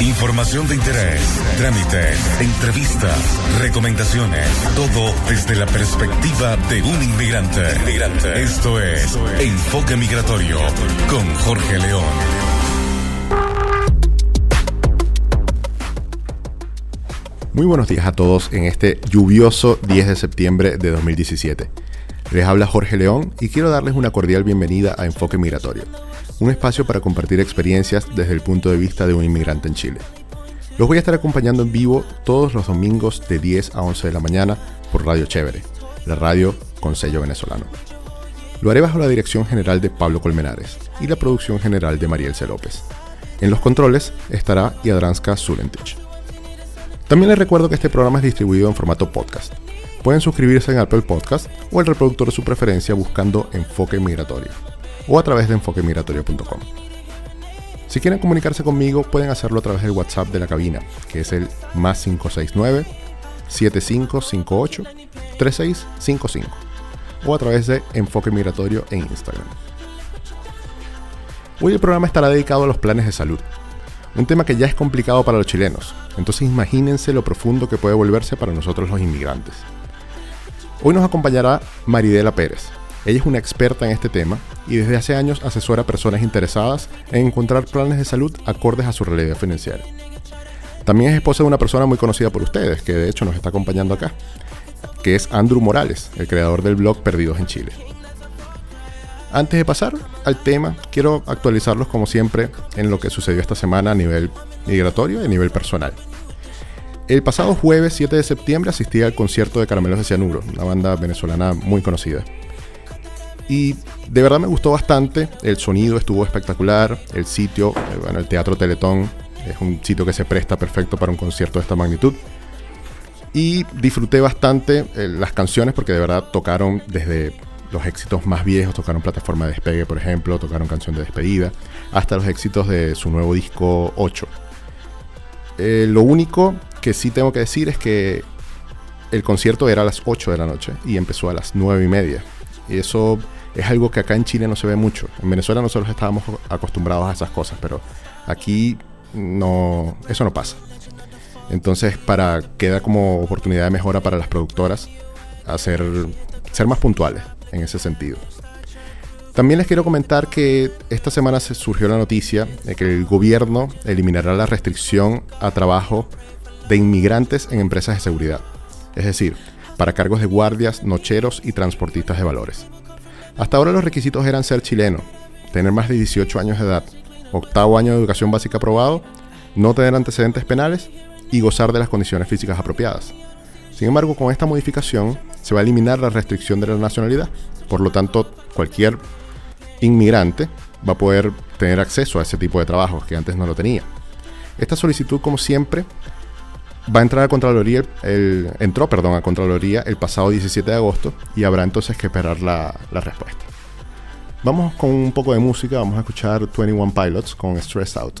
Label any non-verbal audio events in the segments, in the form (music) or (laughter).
Información de interés, trámites, entrevistas, recomendaciones, todo desde la perspectiva de un inmigrante. Esto es Enfoque Migratorio con Jorge León. Muy buenos días a todos en este lluvioso 10 de septiembre de 2017. Les habla Jorge León y quiero darles una cordial bienvenida a Enfoque Migratorio un espacio para compartir experiencias desde el punto de vista de un inmigrante en Chile. Los voy a estar acompañando en vivo todos los domingos de 10 a 11 de la mañana por Radio Chévere, la radio con sello venezolano. Lo haré bajo la dirección general de Pablo Colmenares y la producción general de Mariel C. López. En los controles estará Yadranska Zulentich. También les recuerdo que este programa es distribuido en formato podcast. Pueden suscribirse en Apple Podcast o el reproductor de su preferencia buscando Enfoque Migratorio o a través de enfoquemigratorio.com. Si quieren comunicarse conmigo, pueden hacerlo a través del WhatsApp de la cabina, que es el más 569 7558 3655 o a través de Enfoque Migratorio en Instagram. Hoy el programa estará dedicado a los planes de salud, un tema que ya es complicado para los chilenos, entonces imagínense lo profundo que puede volverse para nosotros los inmigrantes. Hoy nos acompañará Maridela Pérez, ella es una experta en este tema y desde hace años asesora a personas interesadas en encontrar planes de salud acordes a su realidad financiera. También es esposa de una persona muy conocida por ustedes, que de hecho nos está acompañando acá, que es Andrew Morales, el creador del blog Perdidos en Chile. Antes de pasar al tema, quiero actualizarlos como siempre en lo que sucedió esta semana a nivel migratorio y a nivel personal. El pasado jueves 7 de septiembre asistí al concierto de Caramelos de Cianuro, una banda venezolana muy conocida. Y de verdad me gustó bastante, el sonido estuvo espectacular, el sitio, eh, bueno, el Teatro Teletón es un sitio que se presta perfecto para un concierto de esta magnitud. Y disfruté bastante eh, las canciones porque de verdad tocaron desde los éxitos más viejos, tocaron Plataforma de Despegue, por ejemplo, tocaron Canción de Despedida, hasta los éxitos de su nuevo disco 8. Eh, lo único que sí tengo que decir es que el concierto era a las 8 de la noche y empezó a las 9 y media. Y eso es algo que acá en Chile no se ve mucho. En Venezuela nosotros estábamos acostumbrados a esas cosas, pero aquí no, eso no pasa. Entonces, para queda como oportunidad de mejora para las productoras hacer ser más puntuales en ese sentido. También les quiero comentar que esta semana se surgió la noticia de que el gobierno eliminará la restricción a trabajo de inmigrantes en empresas de seguridad, es decir, para cargos de guardias, nocheros y transportistas de valores. Hasta ahora los requisitos eran ser chileno, tener más de 18 años de edad, octavo año de educación básica aprobado, no tener antecedentes penales y gozar de las condiciones físicas apropiadas. Sin embargo, con esta modificación se va a eliminar la restricción de la nacionalidad. Por lo tanto, cualquier inmigrante va a poder tener acceso a ese tipo de trabajos que antes no lo tenía. Esta solicitud, como siempre, va a entrar a Contraloría, el, entró, perdón, a Contraloría el pasado 17 de agosto y habrá entonces que esperar la, respuesta. Vamos con un poco de música, vamos a escuchar 21 Pilots con Stress Out.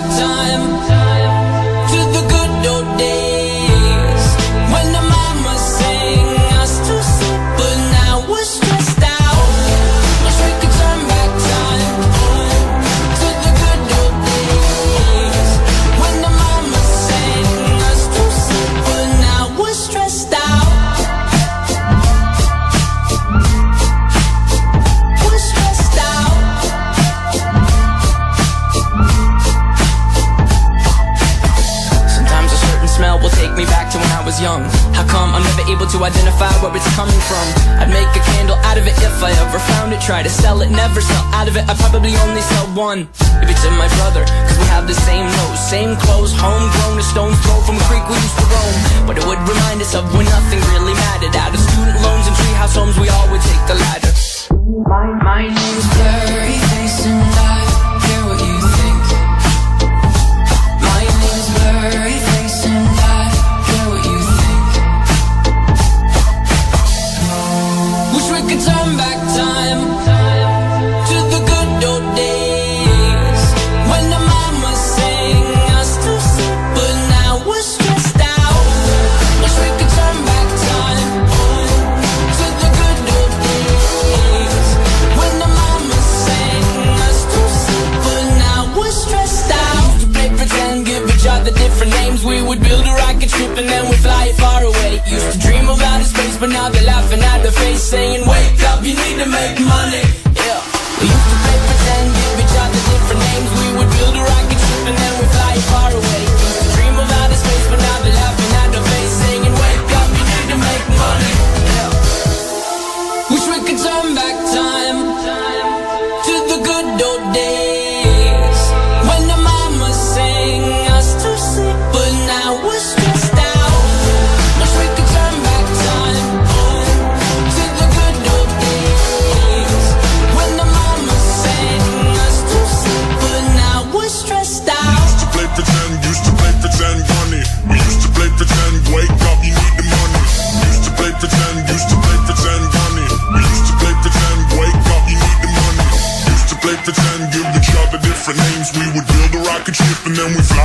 time. coming from. I'd make a candle out of it if I ever found it. Try to sell it, never sell out of it. I probably only sell one. If it's in my brother, cause we have the same nose Same clothes, homegrown, a stone's throw from a creek we used to roam. But it would remind us of when nothing really mattered. Out of student loans and treehouse homes we all would take the ladder. My, my name's Bird Used to dream about the space, but now they're laughing at the face, saying, Wake up, you need to make money.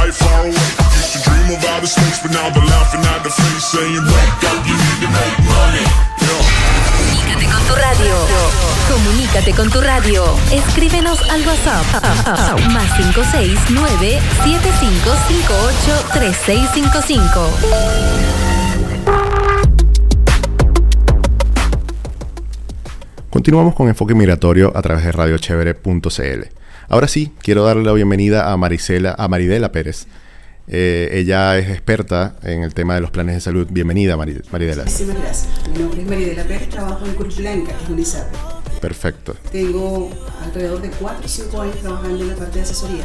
Then we fly far away. Used to dream of outer space, but now they're laughing at the face, saying, wake up, you need to make money. Yeah. Comunícate con tu radio. Comunícate con tu radio. Escríbenos al WhatsApp. Más 569 7558 3655. Continuamos con Enfoque Migratorio a través de radiochevere.cl. Ahora sí, quiero darle la bienvenida a Marisela, a Maridela Pérez. Eh, ella es experta en el tema de los planes de salud. Bienvenida, Mari- Maridela. Muchísimas gracias. Mi nombre es María de la Pérez, trabajo en Cruz Blanca, es UNICEF. Perfecto. Tengo alrededor de 4 o 5 años trabajando en la parte de asesoría.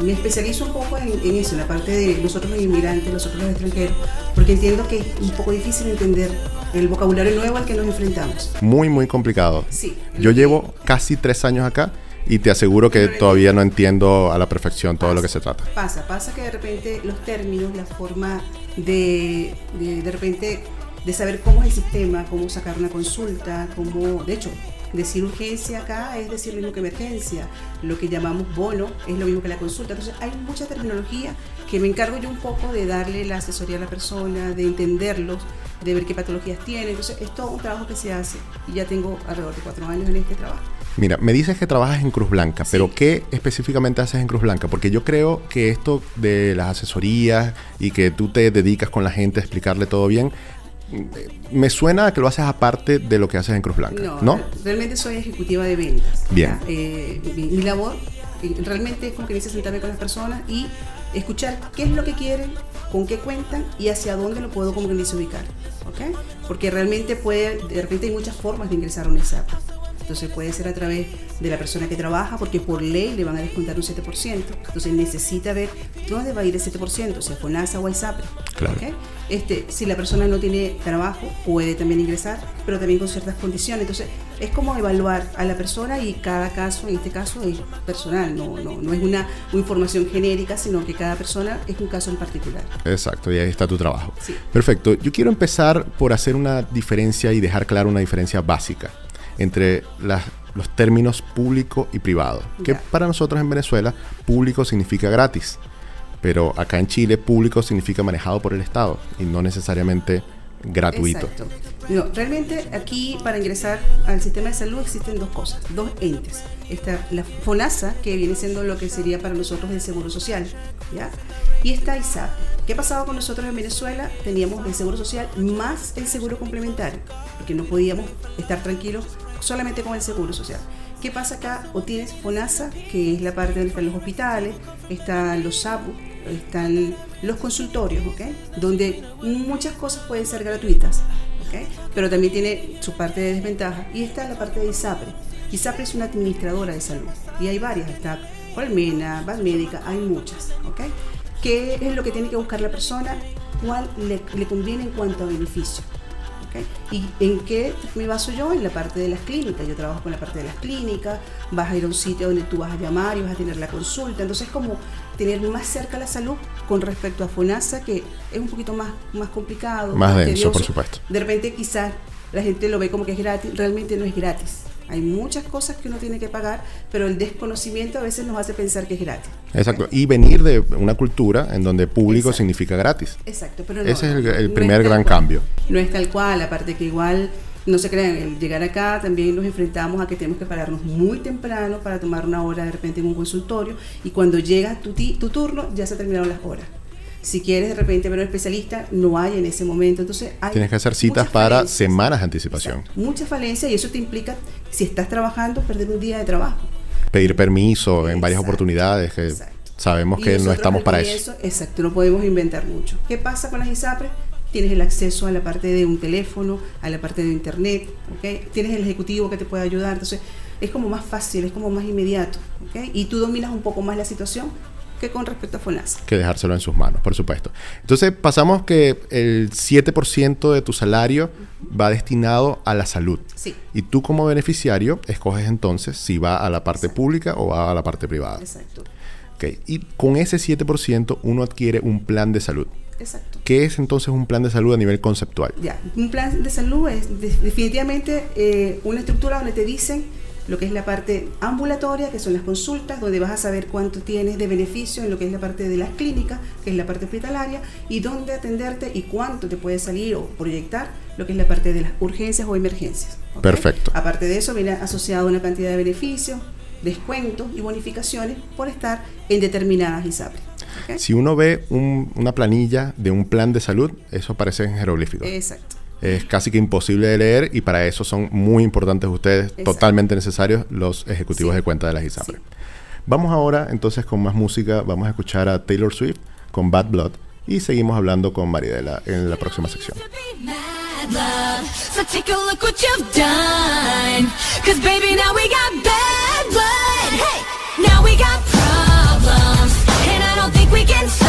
Me especializo un poco en, en eso, en la parte de nosotros los inmigrantes, nosotros los extranjeros, porque entiendo que es un poco difícil entender el vocabulario nuevo al que nos enfrentamos. Muy, muy complicado. Sí. Yo llevo casi tres años acá y te aseguro que todavía no entiendo a la perfección todo lo que se trata. Pasa, pasa que de repente los términos, la forma de, de, de repente de saber cómo es el sistema, cómo sacar una consulta, cómo, de hecho, decir urgencia acá es decir lo mismo que emergencia, lo que llamamos bono es lo mismo que la consulta, entonces hay mucha terminología que me encargo yo un poco de darle la asesoría a la persona, de entenderlos, de ver qué patologías tiene, entonces es todo un trabajo que se hace y ya tengo alrededor de cuatro años en este trabajo. Mira, me dices que trabajas en Cruz Blanca, pero ¿qué específicamente haces en Cruz Blanca? Porque yo creo que esto de las asesorías y que tú te dedicas con la gente a explicarle todo bien, mm, me suena a que lo haces aparte de lo que haces en Cruz Blanca, ¿no? No, realmente soy ejecutiva de ventas. Bien. Eh, mi, mi labor eh, realmente es como que dice sentarme con las personas y escuchar qué es lo que quieren, con qué cuentan y hacia dónde lo puedo como que dice ubicar. ¿ok? Porque realmente puede, de repente hay muchas formas de ingresar a un ISAP. Entonces puede ser a través de la persona que trabaja, porque por ley le van a descontar un 7%. Entonces necesita ver dónde va a ir el 7%, si a FONASA o ISAPRE. Claro. Este, si la persona no tiene trabajo, puede también ingresar, pero también con ciertas condiciones. Entonces, es como evaluar a la persona y cada caso, en este caso, es personal, no, no, no es una, una información genérica, sino que cada persona es un caso en particular. Exacto, y ahí está tu trabajo. Sí. Perfecto. Yo quiero empezar por hacer una diferencia y dejar clara una diferencia básica entre las- los términos público y privado. Que para nosotros en Venezuela, público significa gratis, pero acá en Chile, público significa manejado por el Estado y no necesariamente gratuito. Exacto. No, realmente aquí para ingresar al sistema de salud existen dos cosas, dos entes. Está la FONASA, que viene siendo lo que sería para nosotros el Seguro Social, ¿ya? Y está ISAP. ¿Qué ha pasado con nosotros en Venezuela? Teníamos el Seguro Social más el Seguro Complementario, porque no podíamos estar tranquilos solamente con el Seguro Social. ¿Qué pasa acá? O tienes FONASA, que es la parte donde están los hospitales, están los SAPU, están los consultorios, ¿ok? Donde muchas cosas pueden ser gratuitas, ¿ok? Pero también tiene su parte de desventaja. Y está la parte de ISAPRE. ISAPRE es una administradora de salud. Y hay varias, está Colmena, Bad Médica, hay muchas, ¿ok? ¿Qué es lo que tiene que buscar la persona? ¿Cuál le, le conviene en cuanto a beneficio? ¿Y en qué me baso yo? En la parte de las clínicas. Yo trabajo con la parte de las clínicas, vas a ir a un sitio donde tú vas a llamar y vas a tener la consulta. Entonces es como tener más cerca la salud con respecto a FONASA, que es un poquito más, más complicado. Más denso, por supuesto. De repente quizás la gente lo ve como que es gratis, realmente no es gratis. Hay muchas cosas que uno tiene que pagar, pero el desconocimiento a veces nos hace pensar que es gratis. Exacto. Y venir de una cultura en donde público Exacto. significa gratis. Exacto, pero no, Ese es el- no primer es gran cual. cambio. No es tal cual, aparte que igual, no se crean, el llegar acá también nos enfrentamos a que tenemos que pararnos muy temprano para tomar una hora de repente en un consultorio y cuando llega tu, tu turno ya se terminaron las horas. Si quieres de repente ver a un especialista, no hay en ese momento. Entonces, hay Tienes que hacer citas muchas para falencias. semanas de anticipación. Exacto. Mucha falencia y eso te implica, si estás trabajando, perder un día de trabajo. Pedir permiso en varias oportunidades que Exacto. sabemos que no estamos para eso. Exacto, no podemos inventar mucho. ¿Qué pasa con las ISAPRES? Tienes el acceso a la parte de un teléfono, a la parte de internet, ¿ok? Tienes el ejecutivo que te puede ayudar, entonces es como más fácil, es como más inmediato, ¿ok? Y tú dominas un poco más la situación que con respecto a FONASA. que dejárselo en sus manos, por supuesto. Entonces pasamos que el 7% de tu salario va destinado a la salud. Sí. Y tú como beneficiario escoges entonces si va a la parte pública o va a la parte privada. Exacto, Ok, Y con ese 7% uno adquiere un plan de salud. exacto. ¿Qué es entonces un plan de salud a nivel conceptual? Ya, un plan de salud es de- definitivamente eh, una estructura donde te dicen lo que es la parte ambulatoria, que son las consultas, donde vas a saber cuánto tienes de beneficio en lo que es la parte de las clínicas, que es la parte hospitalaria, y dónde atenderte y cuánto te puede salir o proyectar lo que es la parte de las urgencias o emergencias. Perfecto. Aparte de eso, viene asociado una cantidad de beneficios, descuentos y bonificaciones por estar en determinadas ISAPRES. Si uno ve un- una planilla de un plan de salud, eso aparece en jeroglífico. Exacto. Es casi que imposible de leer y para eso son muy importantes ustedes, Exacto. totalmente necesarios los ejecutivos Sí. de cuenta de las ISAPRE. Sí. Vamos ahora entonces con más música, vamos a escuchar a Taylor Swift con Bad Blood y seguimos hablando con Maridela en la próxima sección. We got bad blood. Hey, now we got problems. And I don't think we can solve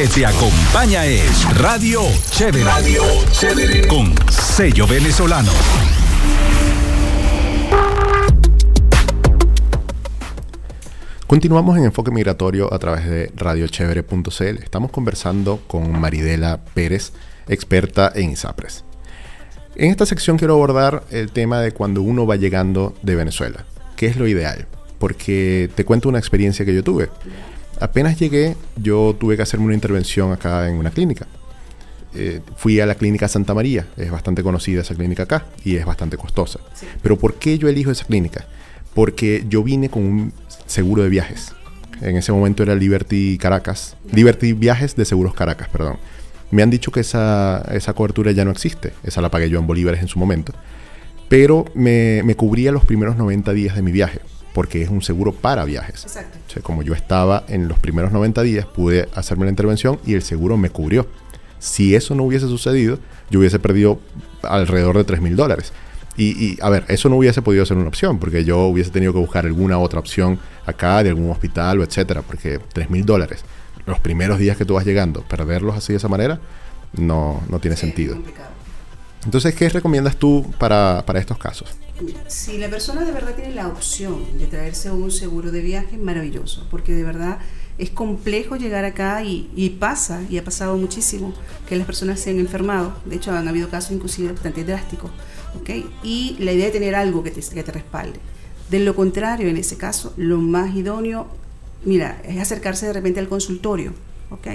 que te acompaña es Radio Chévere. Radio Chévere. Con sello venezolano. Continuamos en Enfoque Migratorio a través de radiochevere.cl. Estamos conversando con Maridela Pérez, experta en ISAPRES. En esta sección quiero abordar el tema de cuando uno va llegando de Venezuela. ¿Qué es lo ideal? Porque te cuento una experiencia que yo tuve. Apenas llegué, yo tuve que hacerme una intervención acá en una clínica. Eh, fui a la clínica Santa María, es bastante conocida esa clínica acá y es bastante costosa. Sí. Pero ¿por qué yo elijo esa clínica? Porque yo vine con un seguro de viajes. En ese momento era Liberty Caracas, Liberty Viajes de Seguros Caracas, perdón. Me han dicho que esa, esa cobertura ya no existe, esa la pagué yo en bolívares en su momento, pero me, me cubría los primeros 90 días de mi viaje, porque es un seguro para viajes. Exacto. O sea, como yo estaba en los primeros 90 días, pude hacerme la intervención y el seguro me cubrió. Si eso no hubiese sucedido, yo hubiese perdido alrededor de 3 mil dólares. Y, y, a ver, eso no hubiese podido ser una opción, porque yo hubiese tenido que buscar alguna otra opción acá, de algún hospital o etcétera, porque 3 mil dólares, los primeros días que tú vas llegando, perderlos así de esa manera, no, no tiene Sí, sentido. Entonces, ¿qué recomiendas tú para, para estos casos? Si la persona de verdad tiene la opción de traerse un seguro de viaje, maravilloso, porque de verdad es complejo llegar acá y, pasa, y ha pasado muchísimo, que las personas se han enfermado. De hecho, han habido casos inclusive bastante drásticos. ¿ok? Y la idea de tener algo que te, que te respalde. De lo contrario, en ese caso, lo más idóneo, mira, es acercarse de repente al consultorio. ¿ok?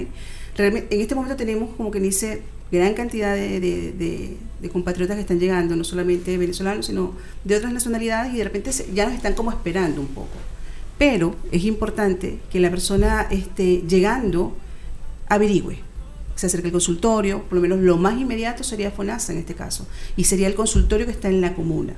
Realmente, en este momento tenemos como que dice gran cantidad de, compatriotas que están llegando, no solamente venezolanos, sino de otras nacionalidades y de repente ya nos están como esperando un poco. Pero es importante que la persona esté llegando averigüe, se acerque al consultorio, por lo menos lo más inmediato sería FONASA en este caso, y sería el consultorio que está en la comuna.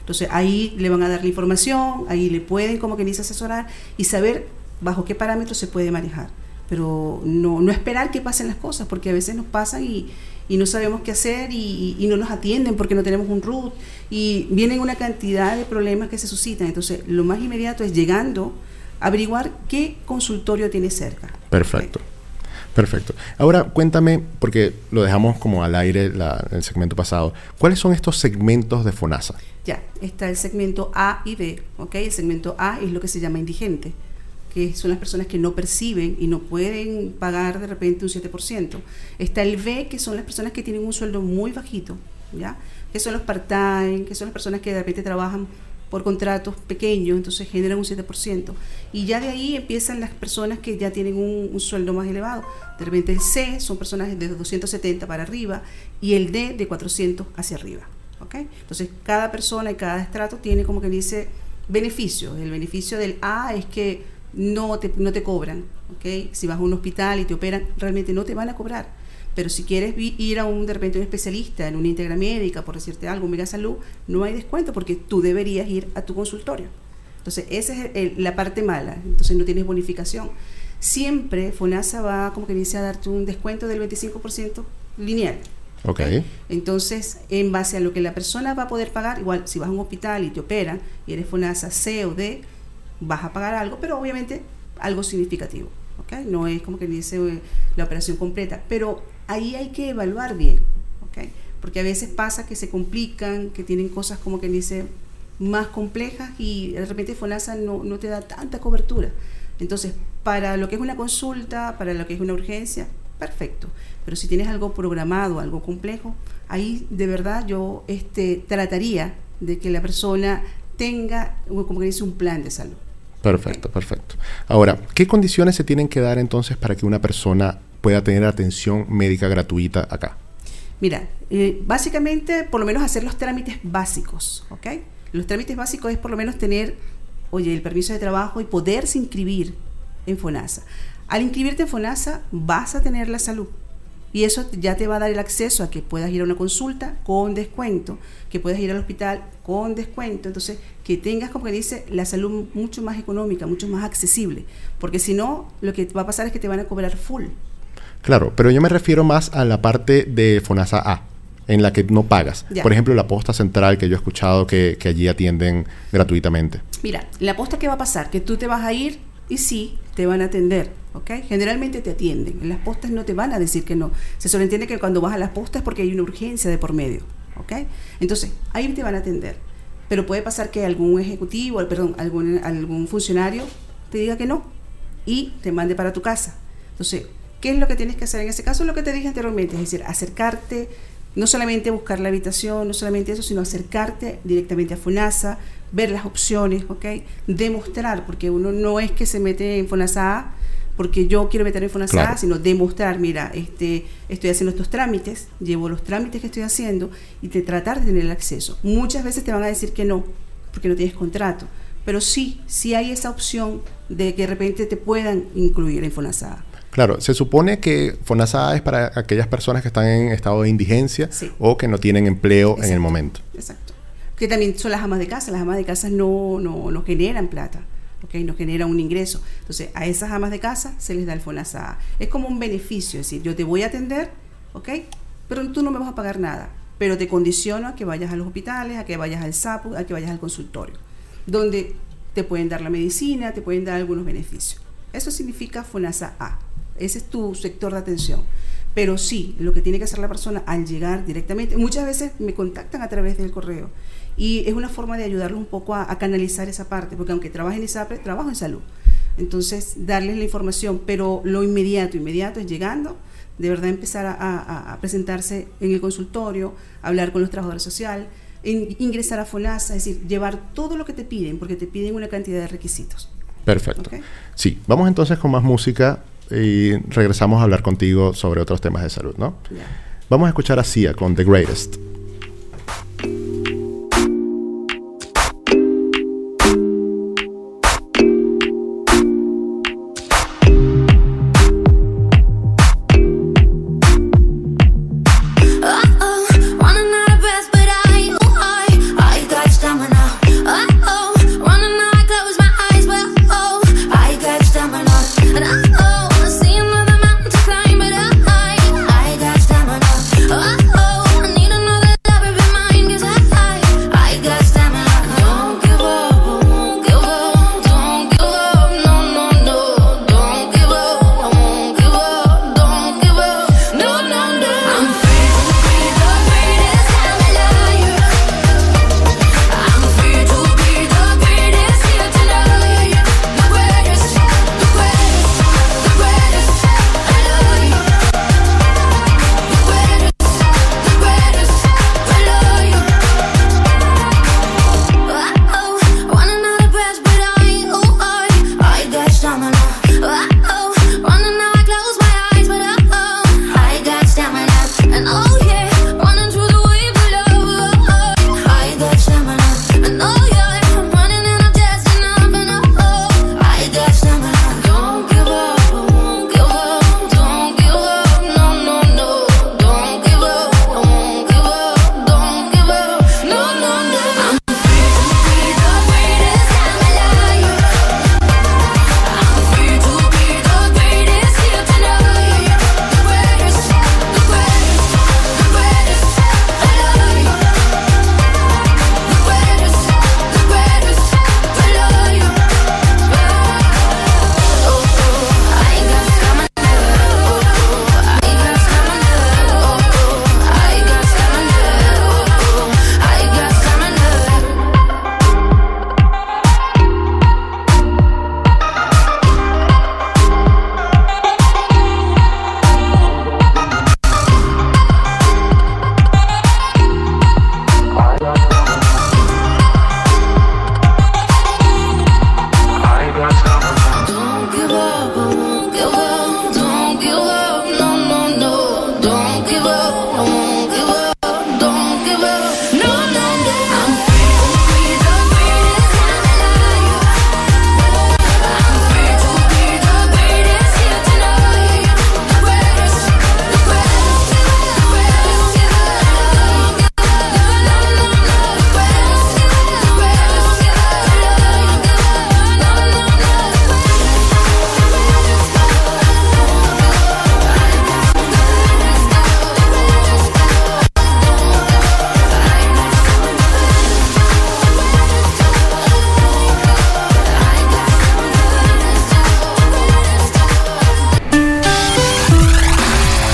Entonces ahí le van a dar la información, ahí le pueden como que dice asesorar y saber bajo qué parámetros se puede manejar. Pero no, no esperar que pasen las cosas, porque a veces nos pasan y, y no sabemos qué hacer y, y no nos atienden porque no tenemos un root y vienen una cantidad de problemas que se suscitan. Entonces lo más inmediato es llegando a averiguar qué consultorio tiene cerca. Perfecto. Perfecto. Ahora cuéntame, porque lo dejamos como al aire la- el segmento pasado, ¿cuáles son estos segmentos de FONASA? Ya, está el segmento A y B, ¿ok? El segmento A es lo que se llama indigente, que son las personas que no perciben y no pueden pagar de repente un 7%. Está el B, que son las personas que tienen un sueldo muy bajito, ¿ya? Que son los part-time, que son las personas que de repente trabajan por contratos pequeños, entonces generan un 7%. Y ya de ahí empiezan las personas que ya tienen un, un sueldo más elevado. De repente el C son personas de 270 para arriba y el D de 400 hacia arriba. ¿ok? Entonces cada persona y cada estrato tiene como que dice beneficios. El beneficio del A es que no te, no te cobran. ¿ok? Si vas a un hospital y te operan, realmente no te van a cobrar. Pero si quieres ir a un, de repente, un especialista en una íntegra médica, por decirte algo, Mega Salud, no hay descuento porque tú deberías ir a tu consultorio. Entonces, esa es el- la parte mala. Entonces, no tienes bonificación. Siempre FONASA va, como que dice, a darte un descuento del 25% lineal. Ok. Entonces, en base a lo que la persona va a poder pagar, igual si vas a un hospital y te operan y eres FONASA C o D, vas a pagar algo, pero obviamente algo significativo. ¿ok? No es como que dice eh, la operación completa, pero ahí hay que evaluar bien, ¿ok? porque a veces pasa que se complican, que tienen cosas como que dice más complejas y de repente FONASA no, no te da tanta cobertura. Entonces, para lo que es una consulta, para lo que es una urgencia, perfecto. Pero si tienes algo programado, algo complejo, ahí de verdad yo este, trataría de que la persona tenga, como que dice, un plan de salud. Perfecto, perfecto. Ahora, ¿qué condiciones se tienen que dar entonces para que una persona pueda tener atención médica gratuita acá? Mira, eh, básicamente, por lo menos hacer los trámites básicos, ¿ok? Los trámites básicos es por lo menos tener, oye, el permiso de trabajo y poderse inscribir en FONASA. Al inscribirte en FONASA vas a tener la salud. Y eso ya te va a dar el acceso a que puedas ir a una consulta con descuento, que puedas ir al hospital con descuento. Entonces, que tengas, como que dice, la salud mucho más económica, mucho más accesible. Porque si no, lo que va a pasar es que te van a cobrar full. Claro, pero yo me refiero más a la parte de FONASA A, en la que no pagas. Ya. Por ejemplo, la posta central que yo he escuchado que, que allí atienden gratuitamente. Mira, la aposta que va a pasar, que tú te vas a ir y sí, te van a atender, Generalmente te atienden. En las postas no te van a decir que no. Se sobreentiende que cuando vas a las postas es porque hay una urgencia de por medio, ¿ok? Entonces, ahí te van a atender. Pero puede pasar que algún ejecutivo, perdón, algún, algún funcionario te diga que no y te mande para tu casa. Entonces, ¿qué es lo que tienes que hacer en ese caso? Lo que te dije anteriormente, es decir, acercarte, no solamente buscar la habitación, no solamente eso, sino acercarte directamente a FONASA, ver las opciones, ¿ok? Demostrar, porque uno no es que se mete en FONASA porque yo quiero meter en FONASA, Claro. sino demostrar, mira, este, estoy haciendo estos trámites, llevo los trámites que estoy haciendo y de tratar de tener el acceso. Muchas veces te van a decir que no, porque no tienes contrato, pero sí, sí hay esa opción de que de repente te puedan incluir en FONASA. Claro, se supone que FONASA es para aquellas personas que están en estado de indigencia Sí. o que no tienen empleo en el momento. Exacto. Que también son las amas de casa. Las amas de casa no, no, no generan plata, ¿ok? No generan un ingreso. Entonces, a esas amas de casa se les da el FONASA. Es como un beneficio, es decir, yo te voy a atender, ¿ok? Pero tú no me vas a pagar nada. Pero te condiciono a que vayas a los hospitales, a que vayas al SAPU, a que vayas al consultorio, donde te pueden dar la medicina, te pueden dar algunos beneficios. Eso significa FONASA A. Ese es tu sector de atención. Pero sí, lo que tiene que hacer la persona al llegar directamente, muchas veces me contactan a través del correo y es una forma de ayudarlos un poco a, a canalizar esa parte, porque aunque trabaje en ISAPRE, trabajo en salud. Entonces, darles la información, pero lo inmediato, inmediato es llegando, de verdad empezar a, a- a presentarse en el consultorio, hablar con los trabajadores sociales, in- ingresar a FONASA, es decir, llevar todo lo que te piden, porque te piden una cantidad de requisitos. Perfecto. Sí, vamos entonces con más música y regresamos a hablar contigo sobre otros temas de salud, ¿no? Vamos a escuchar a Sia con The Greatest.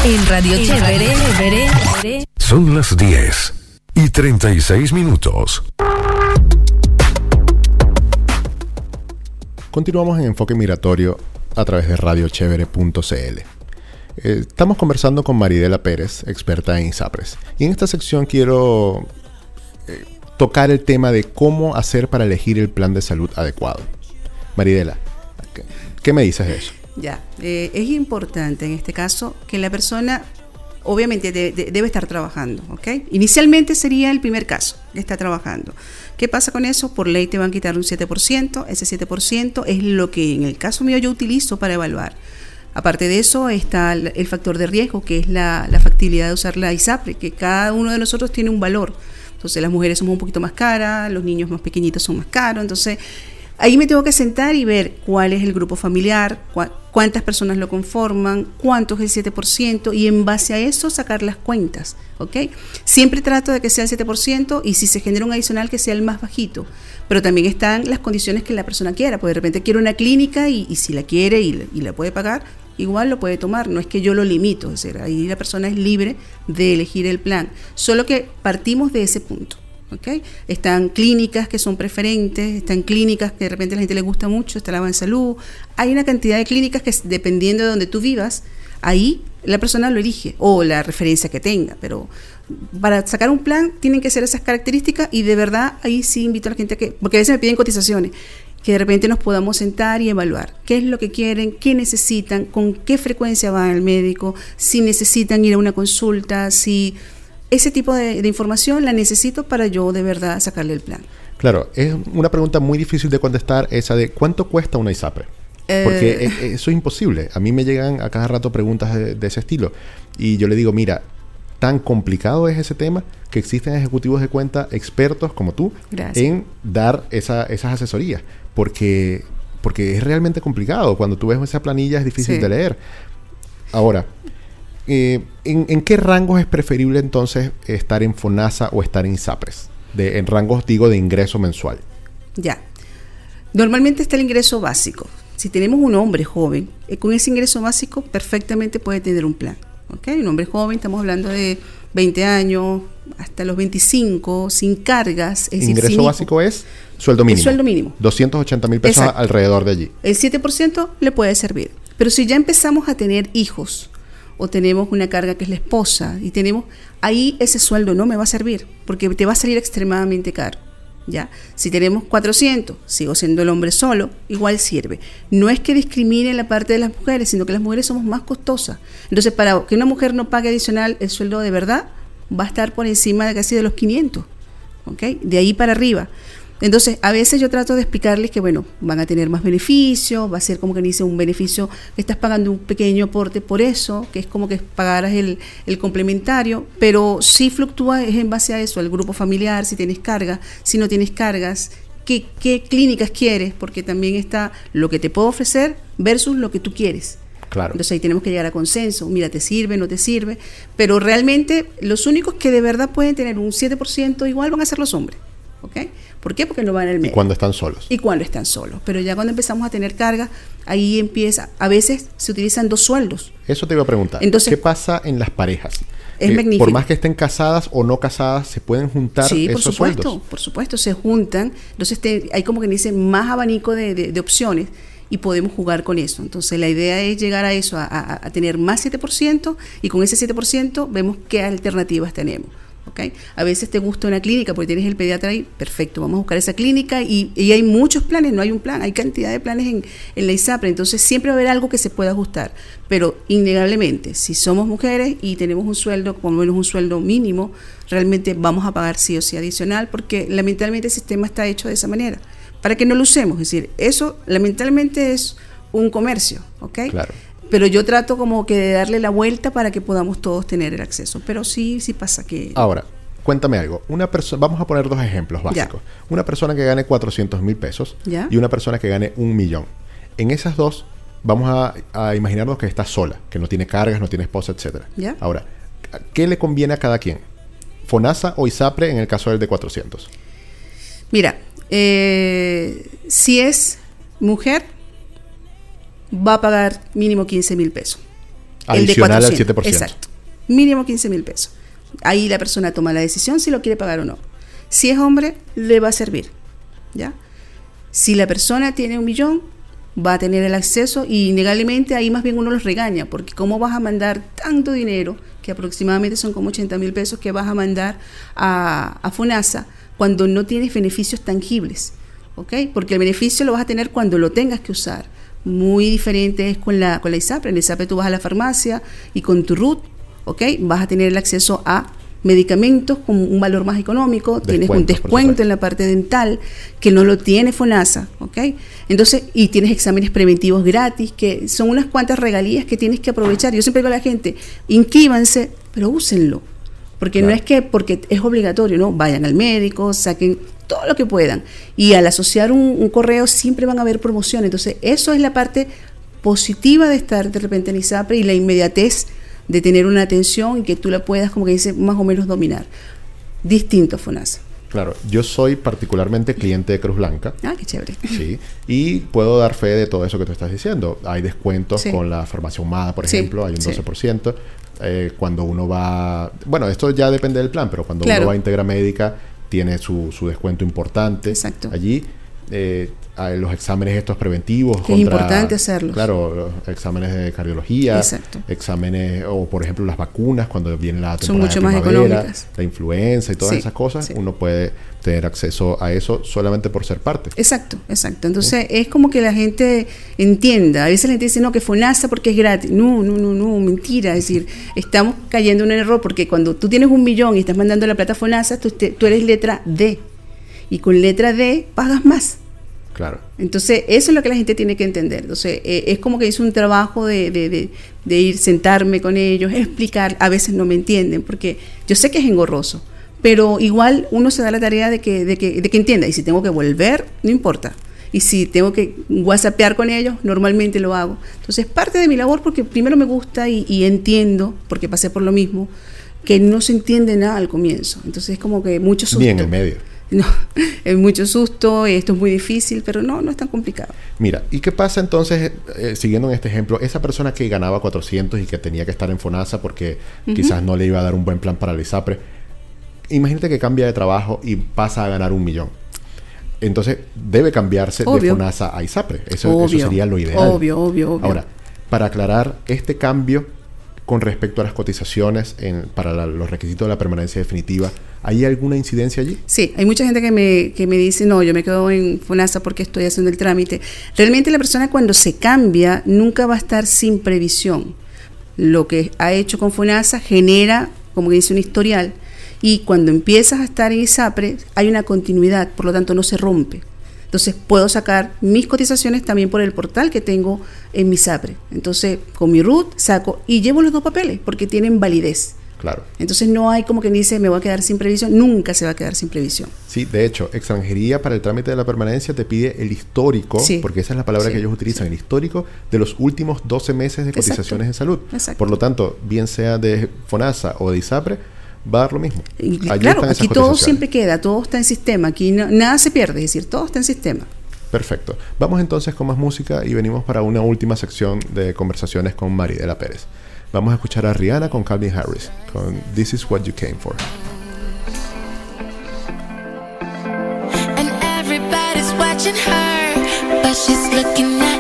En Radio Chévere, Chévere, Son las 10 y 36 minutos. Continuamos en Enfoque Migratorio a través de radiochevere.cl. Eh, estamos conversando con Maridela Pérez, experta en ISAPRES. Y en esta sección quiero eh, tocar el tema de cómo hacer para elegir el plan de salud adecuado. Maridela, ¿qué, qué me dices de eso? Ya, eh, es importante en este caso que la persona obviamente de- de- debe estar trabajando, ¿ok? Inicialmente sería el primer caso, que está trabajando. ¿Qué pasa con eso? Por ley te van a quitar un 7%, ese 7% es lo que en el caso mío yo utilizo para evaluar. Aparte de eso está el factor de riesgo, que es la, la factibilidad de usar la ISAPRE, que cada uno de nosotros tiene un valor. Entonces las mujeres somos un poquito más caras, los niños más pequeñitos son más caros, entonces Ahí me tengo que sentar y ver cuál es el grupo familiar, cuántas personas lo conforman, cuánto es el 7% y en base a eso sacar las cuentas, ¿ok? Siempre trato de que sea el 7% y si se genera un adicional que sea el más bajito, pero también están las condiciones que la persona quiera, porque de repente quiere una clínica y, si la quiere y, la- y la puede pagar, igual lo puede tomar, no es que yo lo limito, es decir, ahí la persona es libre de elegir el plan, solo que partimos de ese punto. ¿Ok? Están clínicas que son preferentes, están clínicas que de repente a la gente le gusta mucho, está la Ban Salud. Hay una cantidad de clínicas que dependiendo de donde tú vivas, ahí la persona lo elige o la referencia que tenga, pero para sacar un plan tienen que ser esas características y de verdad ahí sí invito a la gente a que, porque a veces me piden cotizaciones, que de repente nos podamos sentar y evaluar qué es lo que quieren, qué necesitan, con qué frecuencia van al médico, si necesitan ir a una consulta, si ese tipo de, de información la necesito para yo de verdad sacarle el plan. Claro, es una pregunta muy difícil de contestar esa de cuánto cuesta una ISAPRE. Porque Eh. e- eso es imposible. A mí me llegan a cada rato preguntas de, de ese estilo. Y yo le digo, mira, tan complicado es ese tema que existen ejecutivos de cuenta expertos como tú Gracias. en dar esa- esas asesorías. Porque, porque es realmente complicado. Cuando tú ves esa planilla es difícil Sí. de leer. Ahora, eh, ¿en, en qué rangos es preferible entonces estar en FONASA o estar en ISAPRES? De, en rangos, digo, de ingreso mensual. Ya. Normalmente está el ingreso básico. Si tenemos un hombre joven, eh, con ese ingreso básico perfectamente puede tener un plan. ¿ok? Un hombre joven, estamos hablando de 20 años hasta los 25, sin cargas. Es decir, ingreso sin básico es sueldo mínimo. sueldo mínimo. 280 mil pesos Exacto. alrededor de allí. El 7% le puede servir. Pero si ya empezamos a tener hijos o tenemos una carga que es la esposa y tenemos ahí ese sueldo no me va a servir porque te va a salir extremadamente caro. ¿Ya? Si tenemos 400, sigo siendo el hombre solo, igual sirve. No es que discrimine la parte de las mujeres, sino que las mujeres somos más costosas. Entonces, para que una mujer no pague adicional, el sueldo de verdad va a estar por encima de casi de los 500. ¿ok? De ahí para arriba. Entonces, a veces yo trato de explicarles que, bueno, van a tener más beneficios, va a ser como que dice un beneficio, que estás pagando un pequeño aporte por eso, que es como que pagaras el, el complementario, pero sí fluctúa es en base a eso, al grupo familiar, si tienes carga, si no tienes cargas, qué, qué clínicas quieres, porque también está lo que te puedo ofrecer versus lo que tú quieres. Claro. Entonces ahí tenemos que llegar a consenso. Mira, te sirve, no te sirve. Pero realmente los únicos que de verdad pueden tener un 7% igual van a ser los hombres. ¿Ok? ¿Por qué? Porque no van al y médico. cuando están solos. Y cuando están solos. Pero ya cuando empezamos a tener carga, ahí empieza. A veces se utilizan dos sueldos. Eso te iba a preguntar. Entonces- ¿Qué pasa en las parejas? Es Eh, magnífico. Por más que estén casadas o no casadas, se pueden juntar Sí, por esos supuesto, sueldos. por supuesto, se juntan. Entonces te- hay como que dice más abanico de, de- de opciones y podemos jugar con eso. Entonces la idea es llegar a eso, a, a- a tener más 7% y con ese 7% vemos qué alternativas tenemos. ¿Ok? A veces te gusta una clínica porque tienes el pediatra ahí, perfecto, vamos a buscar esa clínica y, y hay muchos planes, no hay un plan, hay cantidad de planes en, en la ISAPRE, entonces siempre va a haber algo que se pueda ajustar, pero innegablemente, si somos mujeres y tenemos un sueldo, por lo menos un sueldo mínimo, realmente vamos a pagar sí o sí adicional porque lamentablemente el sistema está hecho de esa manera, para que no lo usemos, es decir, eso lamentablemente es un comercio, ¿ok? Claro. Pero yo trato como que de darle la vuelta para que podamos todos tener el acceso. Pero sí, sí pasa que... Ahora, cuéntame algo. Una persona, vamos a poner dos ejemplos Ya. básicos. Una persona que gane 400 mil pesos Ya. y una persona que gane un millón. En esas dos, vamos a, a imaginarnos que está sola, que no tiene cargas, no tiene esposa, etcétera. Ya. Ahora, ¿qué le conviene a cada quien? ¿FONASA o ISAPRE en el caso del de 400? Mira, eh, si es mujer, va a pagar mínimo 15 mil pesos. Adicional al 7%. Exacto. Mínimo 15 mil pesos. Ahí la persona toma la decisión si lo quiere pagar o no. Si es hombre, le va a servir. ¿Ya? Si la persona tiene un millón, va a tener el acceso y innegablemente ahí más bien uno los regaña, porque ¿cómo vas a mandar tanto dinero, que aproximadamente son como 80 mil pesos, que vas a mandar a, a FONASA cuando no tienes beneficios tangibles, ¿ok? Porque el beneficio lo vas a tener cuando lo tengas que usar. Muy diferente es con la, con la ISAPRE. En la ISAPRE tú vas a la farmacia y con tu RUT, ¿ok? Vas a tener el acceso a medicamentos con un valor más económico, tienes un descuento en la parte dental que no lo tiene FONASA, ¿ok? Entonces, y tienes exámenes preventivos gratis, que son unas cuantas regalías que tienes que aprovechar. Yo siempre digo a la gente, inscríbanse, pero úsenlo. Porque no es que porque es obligatorio, ¿no? Vayan al médico, saquen todo lo que puedan. Y al asociar un, un correo siempre van a haber promociones. Entonces, eso es la parte positiva de estar de repente en ISAPRE y la inmediatez de tener una atención y que tú la puedas, como que dice, más o menos dominar. Distinto FONASA. Claro, yo soy particularmente cliente de Cruz Blanca. Ah, qué chévere. Sí, y puedo dar fe de todo eso que tú estás diciendo. Hay descuentos Sí. con la farmacia humada, por Sí, ejemplo, hay un sí. 12%. Eh, cuando uno va, bueno, esto ya depende del plan, pero cuando Claro. uno va a Integra Médica tiene su, su descuento importante Exacto. allí. Eh, los exámenes estos preventivos. Que es importante hacerlos. Claro, exámenes de cardiología, Exacto. exámenes, o por ejemplo las vacunas, cuando viene la Son temporada mucho de más económicas. la influenza y todas Sí, esas cosas, sí. uno puede tener acceso a eso solamente por ser parte. Exacto, exacto. Entonces es como que la gente entienda. A veces la gente dice, no, que FONASA porque es gratis. No, no, no, no, mentira. Es decir, (laughs) estamos cayendo en un error porque cuando tú tienes un millón y estás mandando la plata a FONASA, tú, te- tú eres letra D. Y con letra D pagas más. Claro. Entonces, eso es lo que la gente tiene que entender. Entonces, eh, es como que hice un trabajo de, de- de- de ir, sentarme con ellos, explicar. A veces no me entienden, porque yo sé que es engorroso, pero igual uno se da la tarea de que, de que, de que entienda. Y si tengo que volver, no importa. Y si tengo que whatsappear con ellos, normalmente lo hago. Entonces, parte de mi labor, porque primero me gusta y, y entiendo, porque pasé por lo mismo, que no se entiende nada al comienzo. Entonces, es como que mucho susto. Ni en el medio. No, (laughs) es mucho susto, esto es muy difícil, pero no, no es tan complicado. Mira, ¿y qué pasa entonces, eh, siguiendo en este ejemplo, esa persona que ganaba 400 y que tenía que estar en FONASA porque quizás no le iba a dar un buen plan para el ISAPRE? Imagínate que cambia de trabajo y pasa a ganar un millón. Entonces, debe cambiarse de. FONASA a ISAPRE. Eso, eso sería lo ideal. Obvio, obvio, obvio. Ahora, para aclarar este cambio con respecto a las cotizaciones en- para la- los requisitos de la permanencia definitiva, ¿hay alguna incidencia allí? Sí, hay mucha gente que me, que me dice, no, yo me quedo en FONASA porque estoy haciendo el trámite. Realmente la persona cuando se cambia nunca va a estar sin previsión. Lo que ha hecho con FONASA genera, como que dice, un historial. Y cuando empiezas a estar en ISAPRE hay una continuidad, por lo tanto no se rompe. Entonces puedo sacar mis cotizaciones también por el portal que tengo en mi SAPRE. Entonces con mi RUT saco y llevo los dos papeles porque tienen validez. Claro. Entonces no hay como que dice me voy a quedar sin previsión, nunca se va a quedar sin previsión. Sí, de hecho, extranjería para el trámite de la permanencia te pide el histórico, Sí. porque esa es la palabra Sí, que ellos utilizan, el histórico de los últimos 12 meses de Exacto. cotizaciones de salud. Exacto. Por lo tanto, bien sea de FONASA o de ISAPRE, va a dar lo mismo. Allí claro, aquí todo siempre queda, todo está en sistema, aquí no- nada se pierde, es decir, todo está en sistema. Perfecto. Vamos entonces con más música y venimos para una última sección de conversaciones con Maridela Pérez. Vamos a escuchar a Rihanna con Calvin Harris, con This Is What You Came For. And everybody's watching her, but she's looking at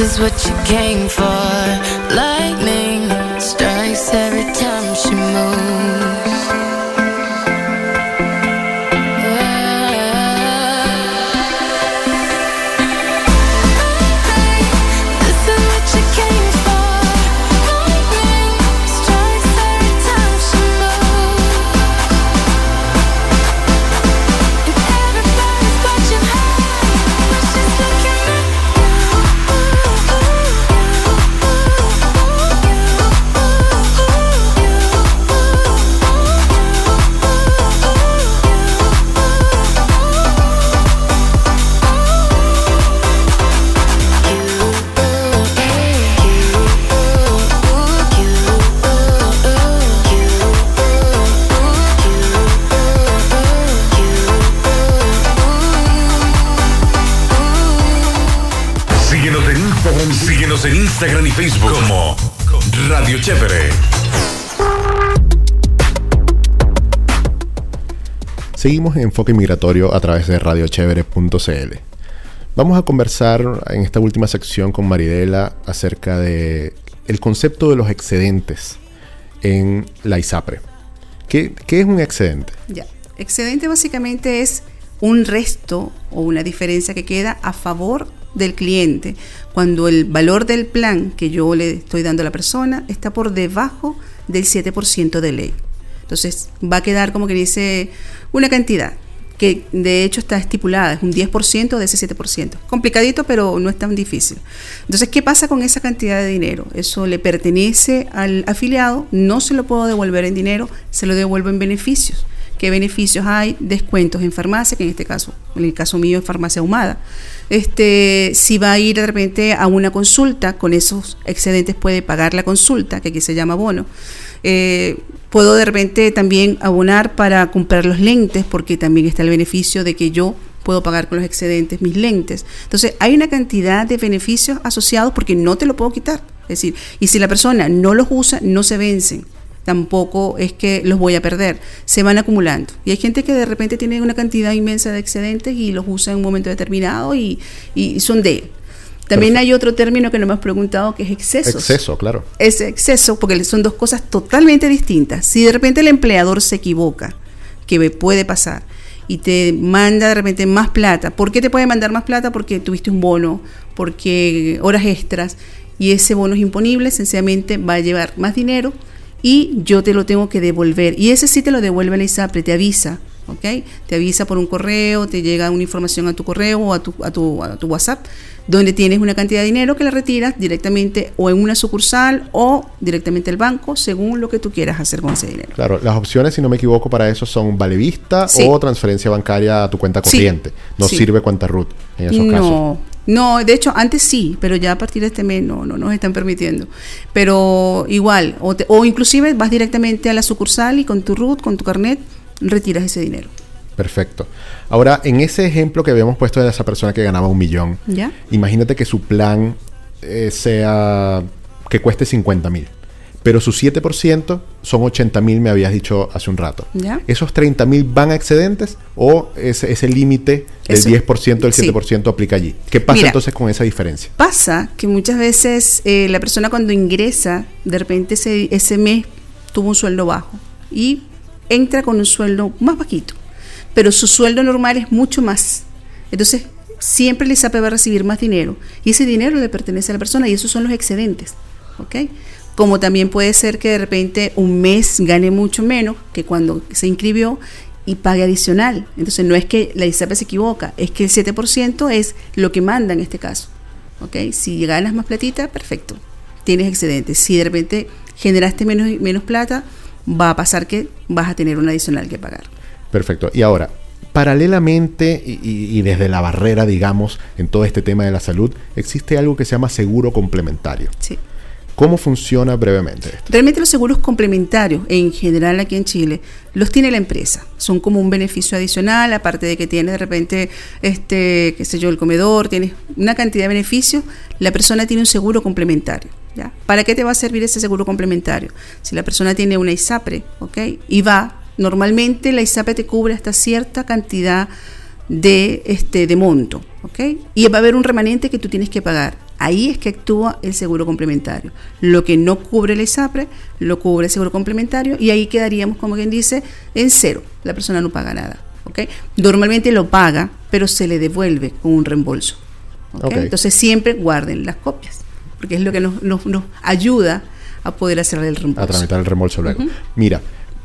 is what you came for. Lightning Seguimos en Enfoque Migratorio a través de radiochevere.cl. Vamos a conversar en esta última sección con Maridela acerca de el concepto de los excedentes en la ISAPRE. ¿Qué, qué es un excedente? Ya. Excedente básicamente es un resto o una diferencia que queda a favor del cliente cuando el valor del plan que yo le estoy dando a la persona está por debajo del 7% de ley. Entonces va a quedar como que dice una cantidad que de hecho está estipulada, es un 10% de ese 7%. Complicadito, pero no es tan difícil. Entonces, ¿qué pasa con esa cantidad de dinero? Eso le pertenece al afiliado, no se lo puedo devolver en dinero, se lo devuelvo en beneficios. ¿Qué beneficios hay? Descuentos en farmacia, que en este caso, en el caso mío es farmacia ahumada. Este, si va a ir de repente a una consulta, con esos excedentes puede pagar la consulta, que aquí se llama bono. Eh, puedo de repente también abonar para comprar los lentes, porque también está el beneficio de que yo puedo pagar con los excedentes mis lentes. Entonces, hay una cantidad de beneficios asociados porque no te lo puedo quitar. Es decir, y si la persona no los usa, no se vencen tampoco es que los voy a perder, se van acumulando. Y hay gente que de repente tiene una cantidad inmensa de excedentes y los usa en un momento determinado y, y son de él. También Perfecto. hay otro término que no me has preguntado que es excesos. Exceso, claro. Es exceso porque son dos cosas totalmente distintas. Si de repente el empleador se equivoca, que me puede pasar, y te manda de repente más plata, ¿por qué te puede mandar más plata? Porque tuviste un bono, porque horas extras, y ese bono es imponible, sencillamente va a llevar más dinero y yo te lo tengo que devolver. Y ese sí te lo devuelve la ISAPRE, te avisa, ¿ok? Te avisa por un correo, te llega una información a tu correo o a tu, a tu, a tu WhatsApp, donde tienes una cantidad de dinero que la retiras directamente o en una sucursal o directamente al banco, según lo que tú quieras hacer con ese dinero. Claro, las opciones, si no me equivoco, para eso son vale vista Sí. o transferencia bancaria a tu cuenta Sí. corriente. No Sí. sirve cuenta root en esos casos. No, de hecho antes sí, pero ya a partir de este mes no, no nos están permitiendo. Pero igual, o, te- o inclusive vas directamente a la sucursal y con tu RUT, con tu carnet, retiras ese dinero. Perfecto. Ahora, en ese ejemplo que habíamos puesto de esa persona que ganaba un millón, ¿Ya? imagínate que su plan eh, sea que cueste 50 mil, pero su 7% son 80 mil, me habías dicho hace un rato. ¿Ya? ¿Esos 30 mil van a excedentes o ese, ese límite del Eso- 10%, del sí. 7% aplica allí? ¿Qué pasa Mira. entonces con esa diferencia? Pasa que muchas veces eh, la persona cuando ingresa, de repente ese, ese mes tuvo un sueldo bajo y entra con un sueldo más bajito, pero su sueldo normal es mucho más. Entonces, siempre el va a recibir más dinero y ese dinero le pertenece a la persona y esos son los excedentes. ¿ok? Como también puede ser que de repente un mes gane mucho menos que cuando se inscribió y pague adicional. Entonces no es que la ISAPE se equivoca, es que el 7% es lo que manda en este caso. ¿ok? Si ganas más platita, perfecto, tienes excedentes. Si de repente generaste menos, menos plata, va a pasar que vas a tener un adicional que pagar. Perfecto. Y ahora, paralelamente y, y- y desde la barrera, digamos, en todo este tema de la salud, existe algo que se llama seguro complementario. Sí. ¿Cómo funciona brevemente esto? Realmente los seguros complementarios, en general aquí en Chile, los tiene la empresa. Son como un beneficio adicional, aparte de que tiene de repente, este, qué sé yo, el comedor, tienes una cantidad de beneficios, la persona tiene un seguro complementario. ¿Para qué te va a servir ese seguro complementario? Si la persona tiene una ISAPRE, ¿ok? Y va, normalmente la ISAPRE te cubre hasta cierta cantidad de, este, de monto, ¿ok? Y va a haber un remanente que tú tienes que pagar. Ahí es que actúa el seguro complementario. Lo que no cubre el ISAPRE, lo cubre el seguro complementario y ahí quedaríamos, como quien dice, en cero. La persona no paga nada. Normalmente lo paga, pero se le devuelve con un reembolso. ¿ok? Ok. Entonces siempre guarden las copias, porque es lo que nos, nos- nos ayuda a poder hacer el reembolso. a tramitar el reembolso luego. Mira,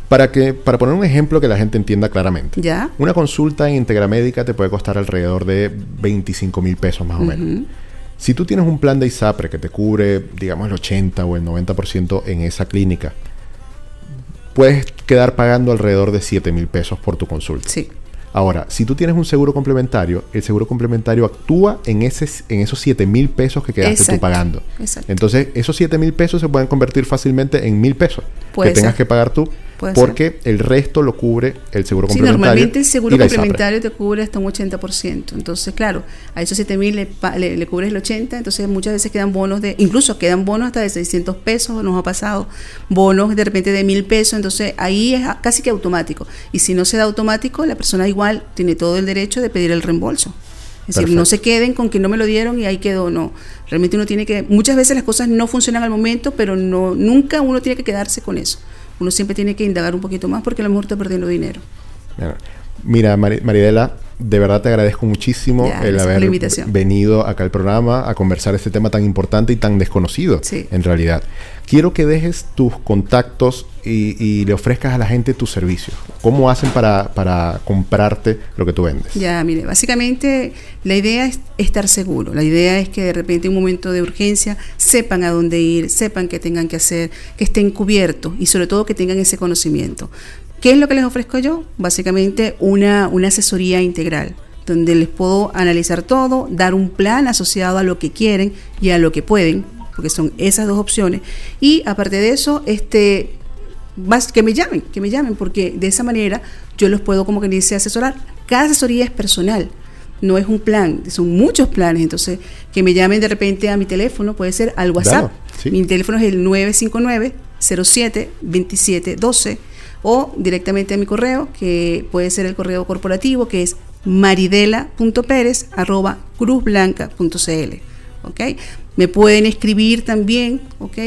para que para poner un ejemplo que la gente entienda claramente. ¿Ya? Una consulta en Integra Médica te puede costar alrededor de 25 mil pesos más o menos. Si tú tienes un plan de ISAPRE que te cubre, digamos, el 80 o el 90% en esa clínica, puedes quedar pagando alrededor de 7 mil pesos por tu consulta. Sí. Ahora, si tú tienes un seguro complementario, el seguro complementario actúa en, ese, en esos 7 mil pesos que quedaste tú pagando. exacto. Entonces, esos 7 mil pesos se pueden convertir fácilmente en mil pesos Puede que tengas que pagar tú, Puede porque el resto lo cubre el seguro Sí, complementario. normalmente el seguro ISAPRE. complementario te cubre hasta un 80%. Entonces, claro, a esos 7 mil le, pa- le, le cubres el 80%, entonces muchas veces quedan bonos de, incluso quedan bonos hasta de 600 pesos, nos ha pasado, bonos de repente de mil pesos, entonces ahí es casi que automático. Y si no se da automático, la persona igual tiene todo el derecho de pedir el reembolso. Es decir, no se queden con que no me lo dieron y ahí quedó, no. Realmente uno tiene que, muchas veces las cosas no funcionan al momento, pero no, nunca uno tiene que quedarse con eso. Uno siempre tiene que indagar un poquito más porque a lo mejor está perdiendo dinero. Mira, Mari- Maridela, de verdad te agradezco muchísimo el haber venido acá al programa a conversar este tema tan importante y tan desconocido Sí. en realidad. Quiero que dejes tus contactos y, y le ofrezcas a la gente tus servicios. ¿Cómo hacen para, para comprarte lo que tú vendes? Ya, mire, básicamente la idea es estar seguro. La idea es que de repente en un momento de urgencia sepan a dónde ir, sepan qué tengan que hacer, que estén cubiertos y sobre todo que tengan ese conocimiento. ¿Qué es lo que les ofrezco yo? Básicamente una, una asesoría integral donde les puedo analizar todo, dar un plan asociado a lo que quieren y a lo que pueden, porque son esas dos opciones. Y aparte de eso, este, que me llamen, que me llamen, porque de esa manera yo los puedo, como que dice, asesorar. Cada asesoría es personal, no es un plan, son muchos planes. Entonces, que me llamen de repente a mi teléfono, puede ser al WhatsApp. Claro, sí. Mi teléfono es el 959-07-2712 o directamente a mi correo, que puede ser el correo corporativo, que es maridela.pérez arroba cruzblanca.cl. ¿ok? Me pueden escribir también, ¿ok?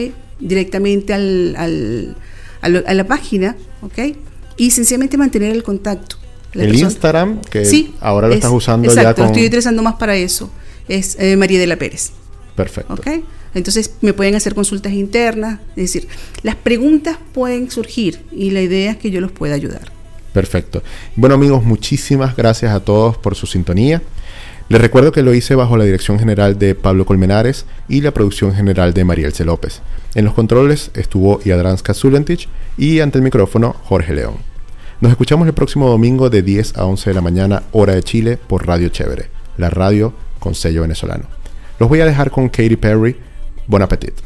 Directamente al, al- a, lo- a la página, ¿ok? Y sencillamente mantener el contacto. La El persona- Instagram, que Sí, ahora lo es- estás usando exacto, ya con... lo estoy utilizando más para eso. Es eh, María de la Pérez. Perfecto. ¿ok? Entonces me pueden hacer consultas internas, es decir, las preguntas pueden surgir y la idea es que yo los pueda ayudar. Perfecto. Bueno amigos, muchísimas gracias a todos por su sintonía. Les recuerdo que lo hice bajo la dirección general de Pablo Colmenares y la producción general de Marielce López. En los controles estuvo Iadranska Zulentich y ante el micrófono Jorge León. Nos escuchamos el próximo domingo de 10 a 11 de la mañana, hora de Chile, por Radio Chévere, la radio con sello venezolano. Los voy a dejar con Katy Perry. Bon appetit.